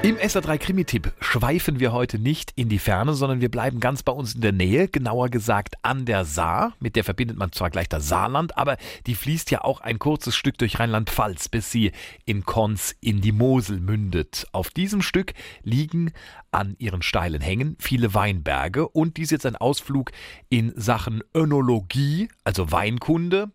Im SR3 Krimi-Tipp schweifen wir heute nicht in die Ferne, sondern wir bleiben ganz bei uns in der Nähe, genauer gesagt an der Saar. Mit der verbindet man zwar gleich das Saarland, aber die fließt ja auch ein kurzes Stück durch Rheinland-Pfalz, bis sie in Konz in die Mosel mündet. Auf diesem Stück liegen an ihren steilen Hängen viele Weinberge und dies ist jetzt ein Ausflug in Sachen Önologie, also Weinkunde.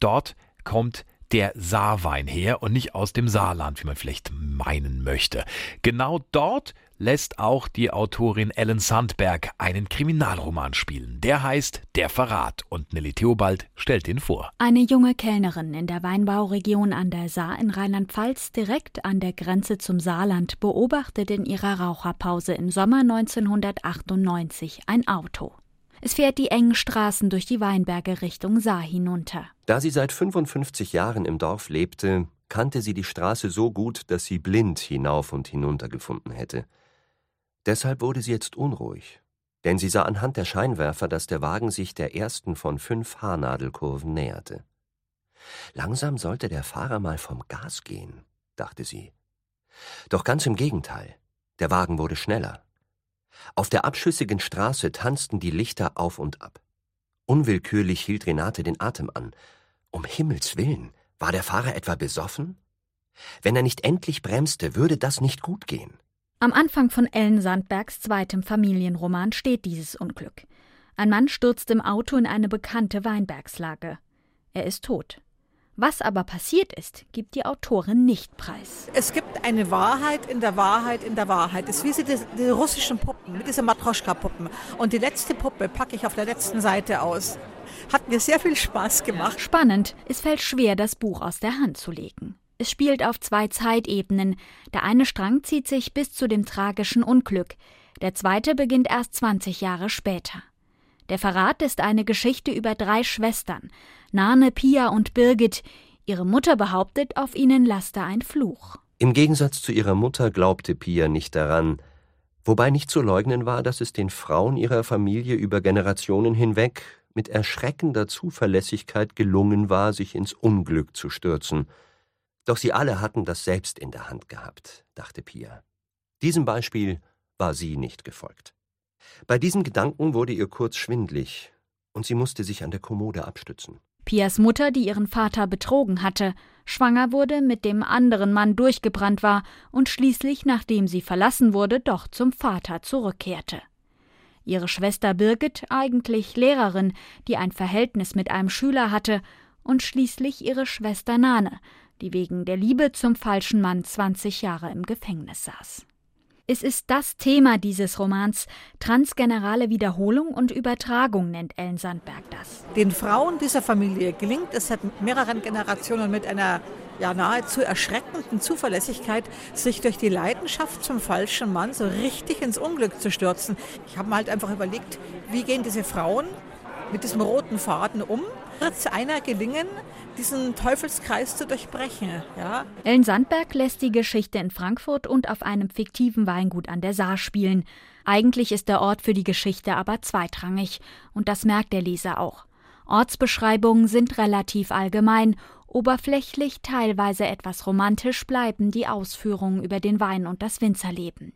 Dort kommt der Saarwein her und nicht aus dem Saarland, wie man vielleicht meinen möchte. Genau dort lässt auch die Autorin Ellen Sandberg einen Kriminalroman spielen. Der heißt Der Verrat und Nelly Theobald stellt ihn vor. Eine junge Kellnerin in der Weinbauregion an der Saar in Rheinland-Pfalz, direkt an der Grenze zum Saarland, beobachtet in ihrer Raucherpause im Sommer 1998 ein Auto. Es fährt die engen Straßen durch die Weinberge Richtung Saar hinunter. Da sie seit 55 Jahren im Dorf lebte, kannte sie die Straße so gut, dass sie blind hinauf und hinunter gefunden hätte. Deshalb wurde sie jetzt unruhig, denn sie sah anhand der Scheinwerfer, dass der Wagen sich der ersten von fünf Haarnadelkurven näherte. Langsam sollte der Fahrer mal vom Gas gehen, dachte sie. Doch ganz im Gegenteil, der Wagen wurde schneller. Auf der abschüssigen Straße tanzten die Lichter auf und ab. Unwillkürlich hielt Renate den Atem an. Um Himmels willen, war der Fahrer etwa besoffen? Wenn er nicht endlich bremste, würde das nicht gut gehen. Am Anfang von Ellen Sandbergs zweitem Familienroman steht dieses Unglück. Ein Mann stürzt im Auto in eine bekannte Weinbergslage. Er ist tot. Was aber passiert ist, gibt die Autorin nicht preis. Es gibt eine Wahrheit in der Wahrheit in der Wahrheit. Es ist wie sie die, die russischen Puppen, mit diesen Matroschka-Puppen. Und die letzte Puppe packe ich auf der letzten Seite aus. Hat mir sehr viel Spaß gemacht. Spannend, es fällt schwer, das Buch aus der Hand zu legen. Es spielt auf zwei Zeitebenen. Der eine Strang zieht sich bis zu dem tragischen Unglück. Der zweite beginnt erst 20 Jahre später. Der Verrat ist eine Geschichte über drei Schwestern, Nane, Pia und Birgit. Ihre Mutter behauptet, auf ihnen laste ein Fluch. Im Gegensatz zu ihrer Mutter glaubte Pia nicht daran, wobei nicht zu leugnen war, dass es den Frauen ihrer Familie über Generationen hinweg mit erschreckender Zuverlässigkeit gelungen war, sich ins Unglück zu stürzen. Doch sie alle hatten das selbst in der Hand gehabt, dachte Pia. Diesem Beispiel war sie nicht gefolgt. Bei diesem Gedanken wurde ihr kurz schwindlig, und sie musste sich an der Kommode abstützen. Pias Mutter, die ihren Vater betrogen hatte, schwanger wurde, mit dem anderen Mann durchgebrannt war und schließlich, nachdem sie verlassen wurde, doch zum Vater zurückkehrte. Ihre Schwester Birgit, eigentlich Lehrerin, die ein Verhältnis mit einem Schüler hatte, und schließlich ihre Schwester Nane, die wegen der Liebe zum falschen Mann 20 Jahre im Gefängnis saß. Es ist das Thema dieses Romans. Transgenerale Wiederholung und Übertragung nennt Ellen Sandberg das. Den Frauen dieser Familie gelingt es seit mehreren Generationen mit einer ja nahezu erschreckenden Zuverlässigkeit, sich durch die Leidenschaft zum falschen Mann so richtig ins Unglück zu stürzen. Ich habe mir halt einfach überlegt, wie gehen diese Frauen mit diesem roten Faden um? Wird es einer gelingen, diesen Teufelskreis zu durchbrechen. Ja? Ellen Sandberg lässt die Geschichte in Frankfurt und auf einem fiktiven Weingut an der Saar spielen. Eigentlich ist der Ort für die Geschichte aber zweitrangig, und das merkt der Leser auch. Ortsbeschreibungen sind relativ allgemein, oberflächlich, teilweise etwas romantisch bleiben die Ausführungen über den Wein und das Winzerleben.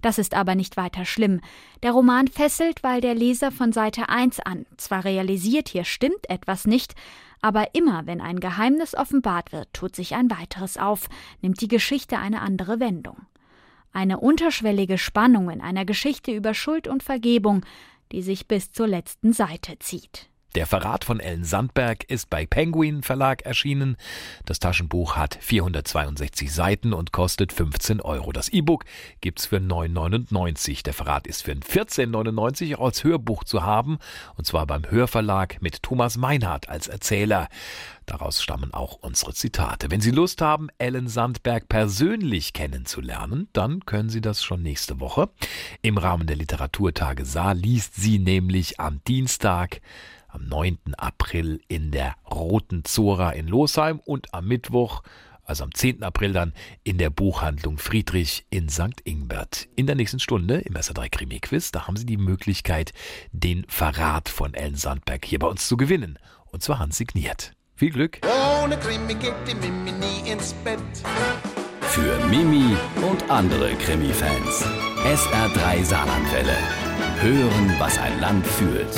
Das ist aber nicht weiter schlimm. Der Roman fesselt, weil der Leser von Seite 1 an zwar realisiert, hier stimmt etwas nicht, aber immer wenn ein Geheimnis offenbart wird, tut sich ein weiteres auf, nimmt die Geschichte eine andere Wendung. Eine unterschwellige Spannung in einer Geschichte über Schuld und Vergebung, die sich bis zur letzten Seite zieht. Der Verrat von Ellen Sandberg ist bei Penguin Verlag erschienen. Das Taschenbuch hat 462 Seiten und kostet 15 Euro. Das E-Book gibt's für 9,99. Der Verrat ist für 14,99 auch als Hörbuch zu haben. Und zwar beim Hörverlag mit Thomas Meinhardt als Erzähler. Daraus stammen auch unsere Zitate. Wenn Sie Lust haben, Ellen Sandberg persönlich kennenzulernen, dann können Sie das schon nächste Woche. Im Rahmen der Literaturtage Saar liest sie nämlich am Dienstag am 9. April in der Roten Zora in Losheim und am Mittwoch also am 10. April dann in der Buchhandlung Friedrich in St. Ingbert. In der nächsten Stunde im SR3 Krimi Quiz, da haben Sie die Möglichkeit, den Verrat von Ellen Sandberg hier bei uns zu gewinnen. Und zwar handsigniert. Viel Glück! Ohne Krimi geht die Mimi nie ins Bett. Für Mimi und andere Krimi-Fans. SR3 Saarlandwelle. Hören, was ein Land fühlt.